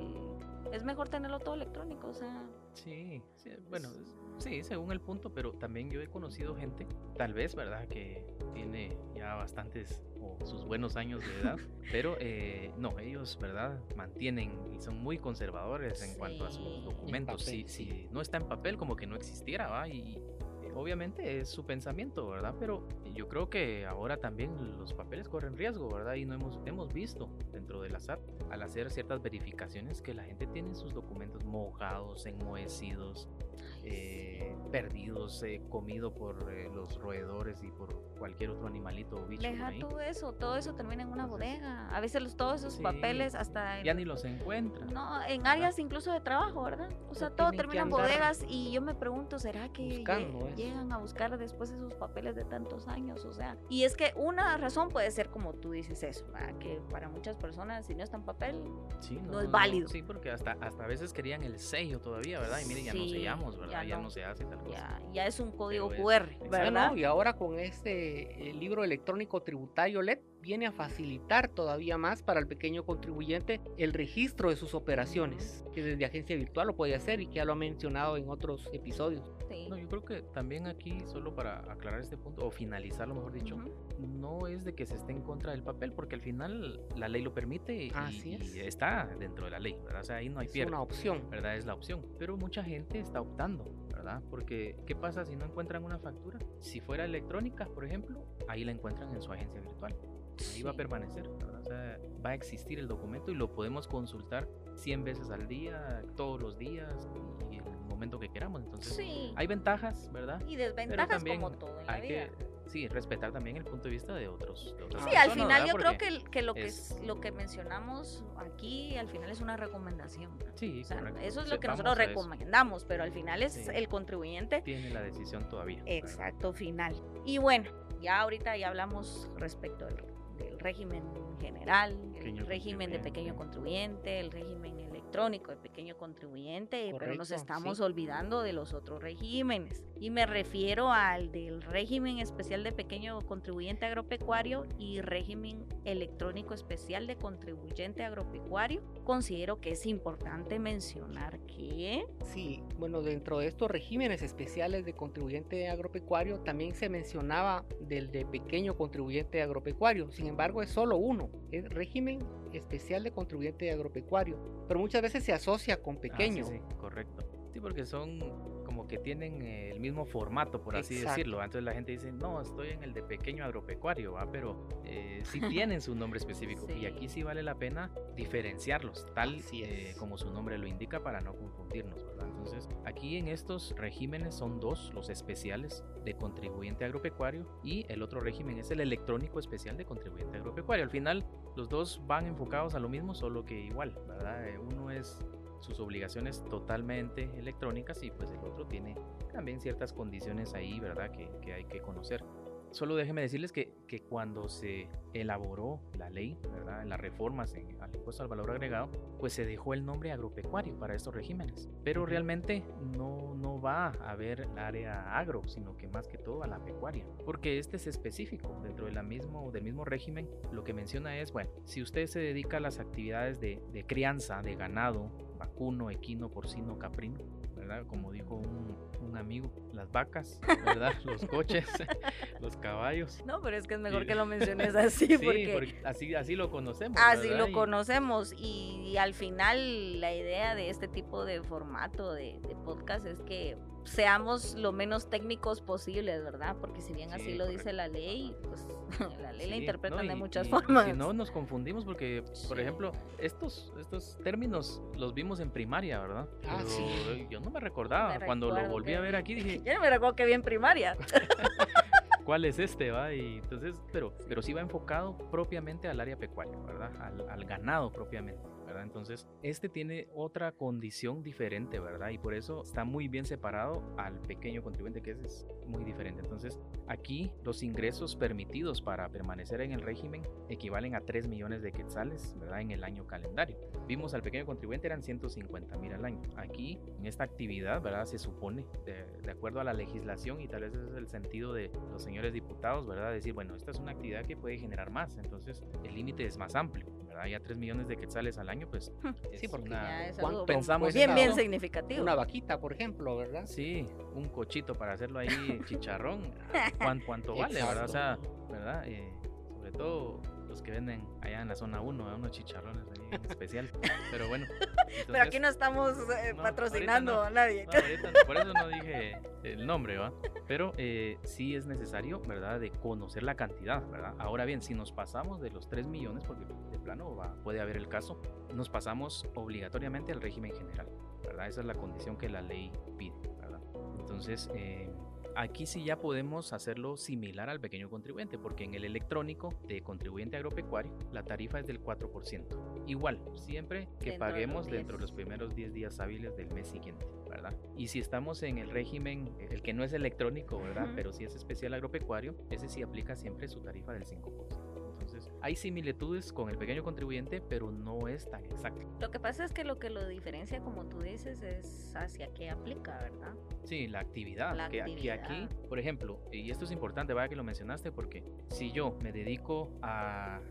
es mejor tenerlo todo electrónico, o sea. Sí, sí, bueno, sí, según el punto, pero también yo he conocido gente, tal vez, ¿verdad? Que tiene ya bastantes o sus buenos años de edad, pero eh, no, ellos, ¿verdad? Mantienen y son muy conservadores en cuanto a sus documentos. Si, papel, si sí. no está en papel, como que no existiera, ¿va? Y obviamente es su pensamiento, ¿verdad? Pero yo creo que ahora también los papeles corren riesgo, ¿verdad? Y no hemos, hemos visto dentro de la SAT, al hacer ciertas verificaciones, que la gente tiene sus documentos mojados, enmohecidos, eh, perdidos, eh, comido por eh, los roedores y por cualquier otro animalito o bicho. Deja tú eso, todo eso termina en una Entonces, bodega. A veces los, todos esos sí, papeles hasta en, Ya ni los encuentran. no, en áreas incluso de trabajo, ¿verdad? O sea, todo termina en bodegas y yo me pregunto, ¿será que llegan a buscar después esos papeles de tantos años? O sea, y es que una razón puede ser como tú dices eso, ¿verdad? que para muchas personas si no está en papel, Sí, no es válido. Sí, porque hasta, hasta a veces querían el sello todavía, ¿verdad? Y miren, ya no sellamos, ¿verdad? Ya Ya, no. no. se hace tal cosa. ya, ya es un código Pero es- QR, ¿verdad? no, y ahora con este eh, libro electrónico tributario LED viene a facilitar todavía más para el pequeño contribuyente el registro de sus operaciones, que desde agencia virtual lo puede hacer y que ya lo ha mencionado en otros episodios. Sí. No, yo creo que también aquí, solo para aclarar este punto, o finalizarlo mejor dicho, Ujú. no es es de que se esté en contra del papel, porque al final la ley lo permite y, Así es. y está dentro de la ley, ¿verdad? O sea, ahí no hay Es pierde. una opción. ¿verdad? Es la opción. Pero mucha gente está optando, ¿verdad? Porque, ¿qué pasa si no encuentran una factura? Si fuera electrónica, por ejemplo, ahí la encuentran en su agencia virtual. Ahí va a permanecer, ¿verdad? O sea, va a existir el documento y lo podemos consultar 100 veces al día, todos los días y en el momento que queramos. Entonces, Sí. hay ventajas, ¿verdad? Y desventajas también como todo en la Hay vida. que, sí, respetar también el punto de vista de otros. de otras Sí, al final ¿verdad? yo creo que, lo que es- lo que mencionamos aquí al final es una recomendación. Sí, O sea, eso es lo que vamos nosotros recomendamos, pero al final es Sí. el contribuyente Tiene la decisión todavía. ¿verdad? exacto final. Y bueno, ya ahorita ya hablamos respecto del régimen general, el régimen de pequeño contribuyente, el régimen electrónico de pequeño contribuyente, pero nos estamos sí. olvidando de los otros regímenes. Y me refiero al del régimen especial de pequeño contribuyente agropecuario y régimen electrónico especial de contribuyente agropecuario. Considero que es importante mencionar que Sí, bueno, dentro de estos regímenes especiales de contribuyente agropecuario también se mencionaba del de pequeño contribuyente agropecuario. Sin embargo, es solo uno, es régimen especial de contribuyente agropecuario, pero muchas veces se asocia con Ah, pequeño. sí, sí, correcto. Sí, porque son como que tienen eh, el mismo formato, por así Exacto. decirlo. Entonces la gente dice, no, estoy en el de pequeño agropecuario, ¿va? pero eh, sí tienen su nombre específico. Sí. Y aquí sí vale la pena diferenciarlos, tal eh, como su nombre lo indica, para no confundirnos, ¿verdad? Entonces, aquí en estos regímenes son dos, los especiales de contribuyente agropecuario y el otro régimen es el electrónico especial de contribuyente agropecuario. Al final, los dos van enfocados a lo mismo, solo que igual, ¿verdad? Eh, Uno es sus obligaciones totalmente electrónicas y pues el otro tiene también ciertas condiciones ahí, ¿verdad? Que, que hay que conocer. Solo déjenme decirles que, que cuando se elaboró la ley, ¿verdad? Las reformas en, al impuesto al valor agregado, pues se dejó el nombre agropecuario para estos regímenes. Pero realmente no, no va a haber área agro, sino que más que todo a la pecuaria. Porque este es específico. Dentro de mismo, del mismo régimen, lo que menciona es, bueno, si usted se dedica a las actividades de, de crianza, de ganado, vacuno, equino, porcino, caprino, ¿verdad? Como dijo un, un amigo, las vacas, ¿verdad? los coches, los caballos. no, pero es que es mejor que lo menciones así Sí, porque porque así, así lo conocemos. Así ¿verdad? lo Y- conocemos y, y al final la idea de este tipo de formato de, de podcast es que seamos lo menos técnicos posibles, ¿verdad? Porque si bien así Sí, lo dice la ley, pues la ley la interpretan no, de muchas y- formas. Si no, nos confundimos porque, por Sí. ejemplo, estos, estos términos los vimos en primaria, ¿verdad? Ah, Pero sí. Yo no me recordaba. Me Cuando lo volví a ver aquí dije, Yo no me recuerdo que vi en primaria. ¿cuál es este? Va? Y entonces, pero, pero sí va enfocado propiamente al área pecuaria, ¿verdad? Al, al ganado propiamente. ¿Verdad? Entonces, este tiene otra condición diferente, ¿verdad? Y por eso está muy bien separado al pequeño contribuyente, que es muy diferente. Entonces, aquí los ingresos permitidos para permanecer en el régimen equivalen a 3 millones de quetzales, ¿verdad? En el año calendario. Vimos al pequeño contribuyente eran 150 mil al año. Aquí, en esta actividad, ¿verdad? Se supone, de, de acuerdo a la legislación, y tal vez ese es el sentido de los señores diputados, ¿verdad? Decir, bueno, esta es una actividad que puede generar más, entonces el límite es más amplio, ¿verdad? Ya 3 millones de quetzales al año, pues es Sí, porque una- Ya es ¿cuánto algo pensamos bien, en bien significativo. Una vaquita, por ejemplo, ¿verdad? Sí, un cochito para hacerlo ahí chicharrón. ¿Cuán- ¿Cuánto vale, verdad? O sea, ¿verdad? Eh, sobre todo los que venden allá en la zona 1, unos chicharrones ahí en especial. Pero bueno. Pero aquí entonces- no estamos eh, No, patrocinando ahorita a nadie. no, ahorita no, por eso no dije el nombre, ¿va? Pero eh, sí es necesario, ¿verdad? De conocer la cantidad, ¿verdad? Ahora bien, si nos pasamos de los 3 millones, porque de plano va- puede haber el caso, nos pasamos obligatoriamente al régimen general, ¿verdad? Esa es la condición que la ley pide, ¿verdad? Entonces, eh, aquí sí ya podemos hacerlo similar al pequeño contribuyente, porque en el electrónico de contribuyente agropecuario la tarifa es del 4%. Igual, siempre que Dentro paguemos 10. dentro de los primeros 10 días hábiles del mes siguiente, ¿verdad? Y si estamos en el régimen, el que no es electrónico, ¿verdad? Pero sí es especial agropecuario, ese sí aplica siempre su tarifa del 5%. Hay similitudes con el pequeño contribuyente, pero no es tan exacto. Lo que pasa es que lo que lo diferencia, como tú dices, es hacia qué aplica, ¿verdad? Sí, la actividad. La que aquí, aquí, actividad. por ejemplo, y esto es importante, vaya que lo mencionaste, porque si yo me dedico a.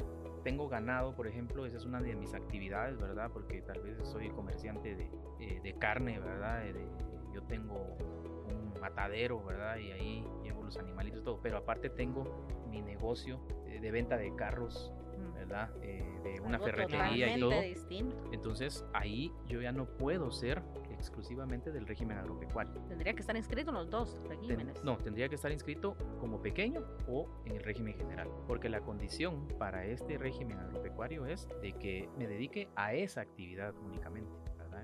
Tengo ganado, por ejemplo, esa es una de mis actividades, ¿verdad? Porque tal vez soy comerciante de, eh, de carne, ¿verdad? Eh, de- yo tengo un matadero, ¿verdad? Y ahí llevo los animalitos y todo. Pero aparte tengo mi negocio de venta de carros, Mm. ¿verdad? Eh, de una Algo ferretería y todo. distinto. Entonces ahí yo ya no puedo ser exclusivamente del régimen agropecuario. Tendría que estar inscrito en los dos Ten- regímenes. no, tendría que estar inscrito como pequeño o en el régimen general, porque la condición para este régimen agropecuario es de que me dedique a esa actividad únicamente,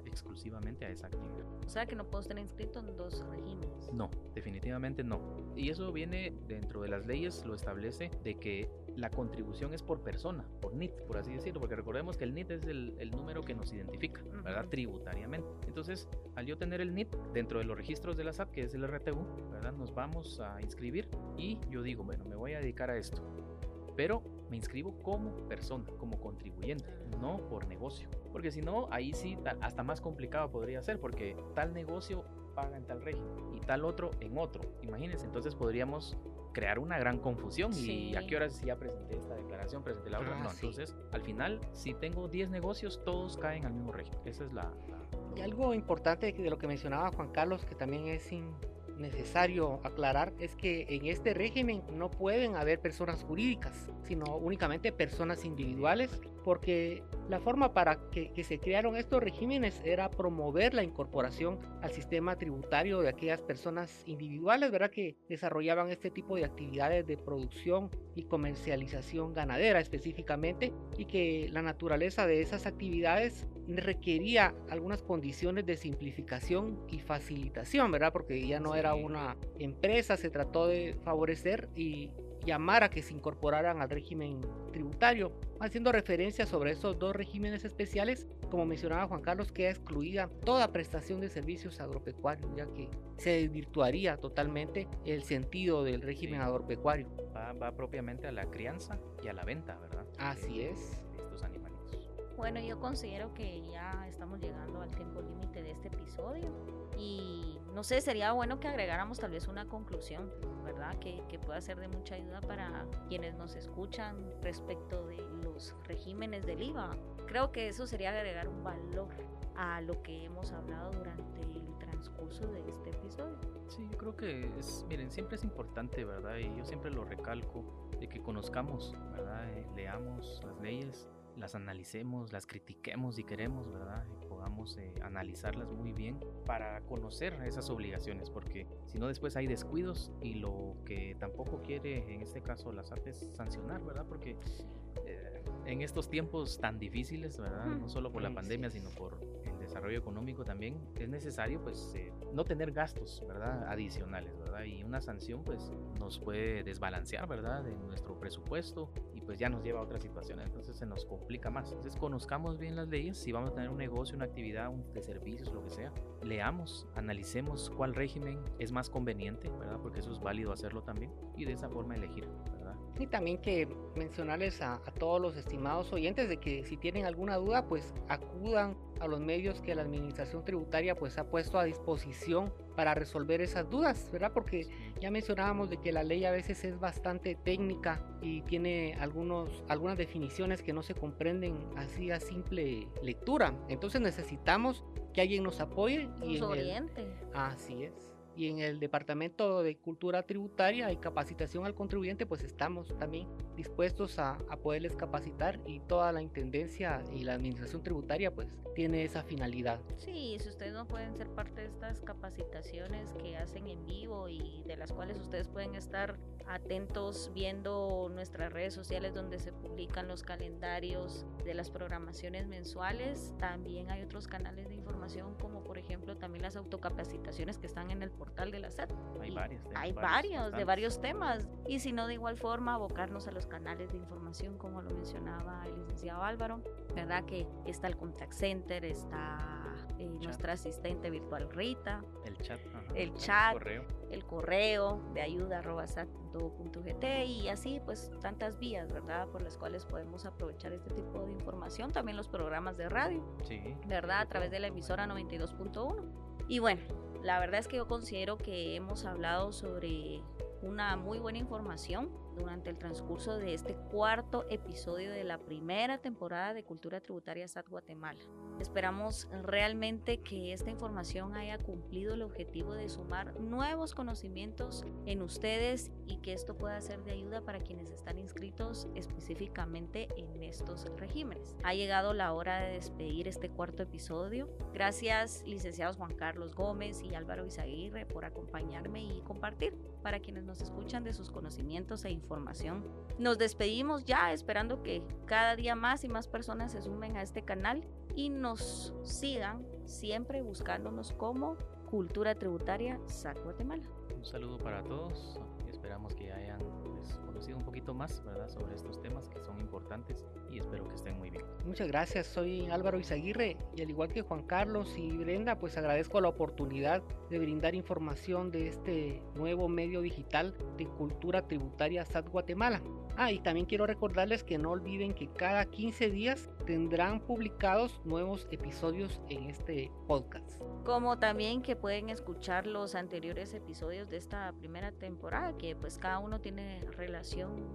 exclusivamente a esa actividad. O sea que no puedo estar inscrito en dos regímenes. No, definitivamente no. Y eso viene dentro de las leyes, lo establece, de que la contribución es por persona, por NIT, por así decirlo, porque recordemos que el NIT es el, el número que nos identifica, ¿verdad? Tributariamente. Entonces, al yo tener el NIT dentro de los registros de la SAT, que es el RTU, ¿verdad? Nos vamos a inscribir y yo digo, bueno, me voy a dedicar a esto. Pero me inscribo como persona, como contribuyente, no por negocio. Porque si no, ahí sí, ta- hasta más complicado podría ser, porque tal negocio paga en tal régimen y tal otro en otro. Imagínense, entonces podríamos crear una gran confusión y a qué horas si ya presenté esta declaración, presenté la otra. Ah, no, sí. entonces al final, si tengo 10 negocios, todos caen al mismo régimen. Esa es la... la- Y algo importante de lo que mencionaba Juan Carlos, que también es in- necesario aclarar, es que en este régimen no pueden haber personas jurídicas, sino únicamente personas individuales, porque la forma para que, se crearon estos regímenes era promover la incorporación al sistema tributario de aquellas personas individuales, ¿verdad? Que desarrollaban este tipo de actividades de producción y comercialización ganadera específicamente, y que la naturaleza de esas actividades requería algunas condiciones de simplificación y facilitación, ¿verdad? Porque ya no era una empresa, se trató de favorecer y llamar a que se incorporaran al régimen tributario, haciendo referencia sobre esos dos regímenes especiales, como mencionaba Juan Carlos, queda excluida toda prestación de servicios agropecuarios, ya que se desvirtuaría totalmente el sentido del régimen Sí. agropecuario. va, va propiamente a la crianza y a la venta, ¿verdad? Así es. Bueno, yo considero que ya estamos llegando al tiempo límite de este episodio y no sé, sería bueno que agregáramos tal vez una conclusión, ¿verdad? Que, que pueda ser de mucha ayuda para quienes nos escuchan respecto de los regímenes del IVA. Creo que eso sería agregar un valor a lo que hemos hablado durante el transcurso de este episodio. Sí, yo creo que es, miren, siempre es importante, ¿verdad? Y yo siempre lo recalco, de que conozcamos, ¿verdad? Eh, leamos las leyes, las analicemos, las critiquemos si queremos, ¿verdad? Y podamos eh, analizarlas muy bien para conocer esas obligaciones, porque si no después hay descuidos y lo que tampoco quiere en este caso la SAT es sancionar, ¿verdad? Porque eh, en estos tiempos tan difíciles, ¿verdad? No solo por la pandemia, sino por el desarrollo económico también, es necesario pues eh, no tener gastos, ¿verdad? Adicionales, ¿verdad? Y una sanción pues nos puede desbalancear, ¿verdad? De nuestro presupuesto pues ya nos lleva a otras situaciones, entonces se nos complica más. Entonces conozcamos bien las leyes, si vamos a tener un negocio, una actividad un- de servicios, lo que sea, leamos, analicemos cuál régimen es más conveniente, ¿verdad? Porque eso es válido hacerlo también y de esa forma elegir. Y también que mencionarles a, a todos los estimados oyentes de que si tienen alguna duda, pues acudan a los medios que la administración tributaria pues ha puesto a disposición para resolver esas dudas, ¿verdad? Porque ya mencionábamos de que la ley a veces es bastante técnica y tiene algunos, algunas definiciones que no se comprenden así a simple lectura. Entonces necesitamos que alguien nos apoye y Nos en el- oriente. Así es. Y en el Departamento de Cultura Tributaria y Capacitación al Contribuyente, pues estamos también dispuestos a, a poderles capacitar y toda la Intendencia y la Administración Tributaria pues tiene esa finalidad. Sí, si ustedes no pueden ser parte de estas capacitaciones que hacen en vivo y de las cuales ustedes pueden estar atentos viendo nuestras redes sociales donde se publican los calendarios de las programaciones mensuales, también hay otros canales de información como por ejemplo también las autocapacitaciones que están en el portal de la SAT. Hay varios. temas, Hay varios, de bastantes. varios temas. Y si no, de igual forma, abocarnos a los canales de información, como lo mencionaba el licenciado Álvaro, ¿verdad? Que está el contact center, está eh, nuestra asistente virtual Rita, El chat. ajá, el chat, correo. el correo de ayuda arroba sat.gt y así pues tantas vías, ¿verdad? Por las cuales podemos aprovechar este tipo de información. También los programas de radio. Sí. ¿verdad? A de través de la emisora 92.1. Y bueno, la verdad es que yo considero que hemos hablado sobre una muy buena información durante el transcurso de este cuarto episodio de la primera temporada de Cultura Tributaria SAT Guatemala. Esperamos realmente que esta información haya cumplido el objetivo de sumar nuevos conocimientos en ustedes y que esto pueda ser de ayuda para quienes están inscritos específicamente en estos regímenes. Ha llegado la hora de despedir este cuarto episodio. Gracias, licenciados Juan Carlos Gómez y Álvaro Izaguirre, por acompañarme y compartir para quienes nos escuchan de sus conocimientos e Nos despedimos ya esperando que cada día más y más personas se sumen a este canal y nos sigan siempre buscándonos como Cultura Tributaria SAC Guatemala. Un saludo para todos y esperamos que hayan pues, conocido un poquito más ¿verdad? sobre estos temas que son importantes y espero que estén muy bien. Muchas gracias, soy Álvaro Izaguirre y al igual que Juan Carlos y Brenda, pues agradezco la oportunidad de brindar información de este nuevo medio digital de cultura tributaria SAT Guatemala. Ah, y también quiero recordarles que no olviden que cada 15 días tendrán publicados nuevos episodios en este podcast. Como también que pueden escuchar los anteriores episodios de esta primera temporada, que pues cada uno tiene relación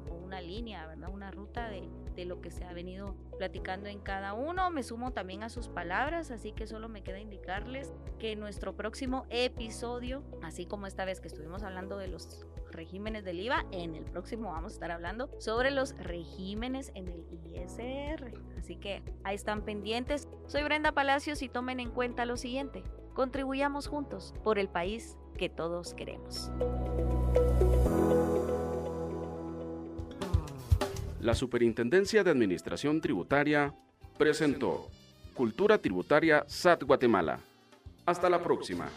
o una línea, ¿verdad? Una ruta de, de lo que se ha venido platicando en cada uno. Me sumo también a sus palabras, así que solo me queda indicarles que nuestro próximo episodio, así como esta vez que estuvimos hablando de los regímenes del IVA, en el próximo vamos a estar hablando sobre los regímenes en el ISR. Así que ahí están pendientes. Soy Brenda Palacios y tomen en cuenta lo siguiente. Contribuyamos juntos por el país que todos queremos. La Superintendencia de Administración Tributaria presentó Cultura Tributaria SAT Guatemala. Hasta la próxima.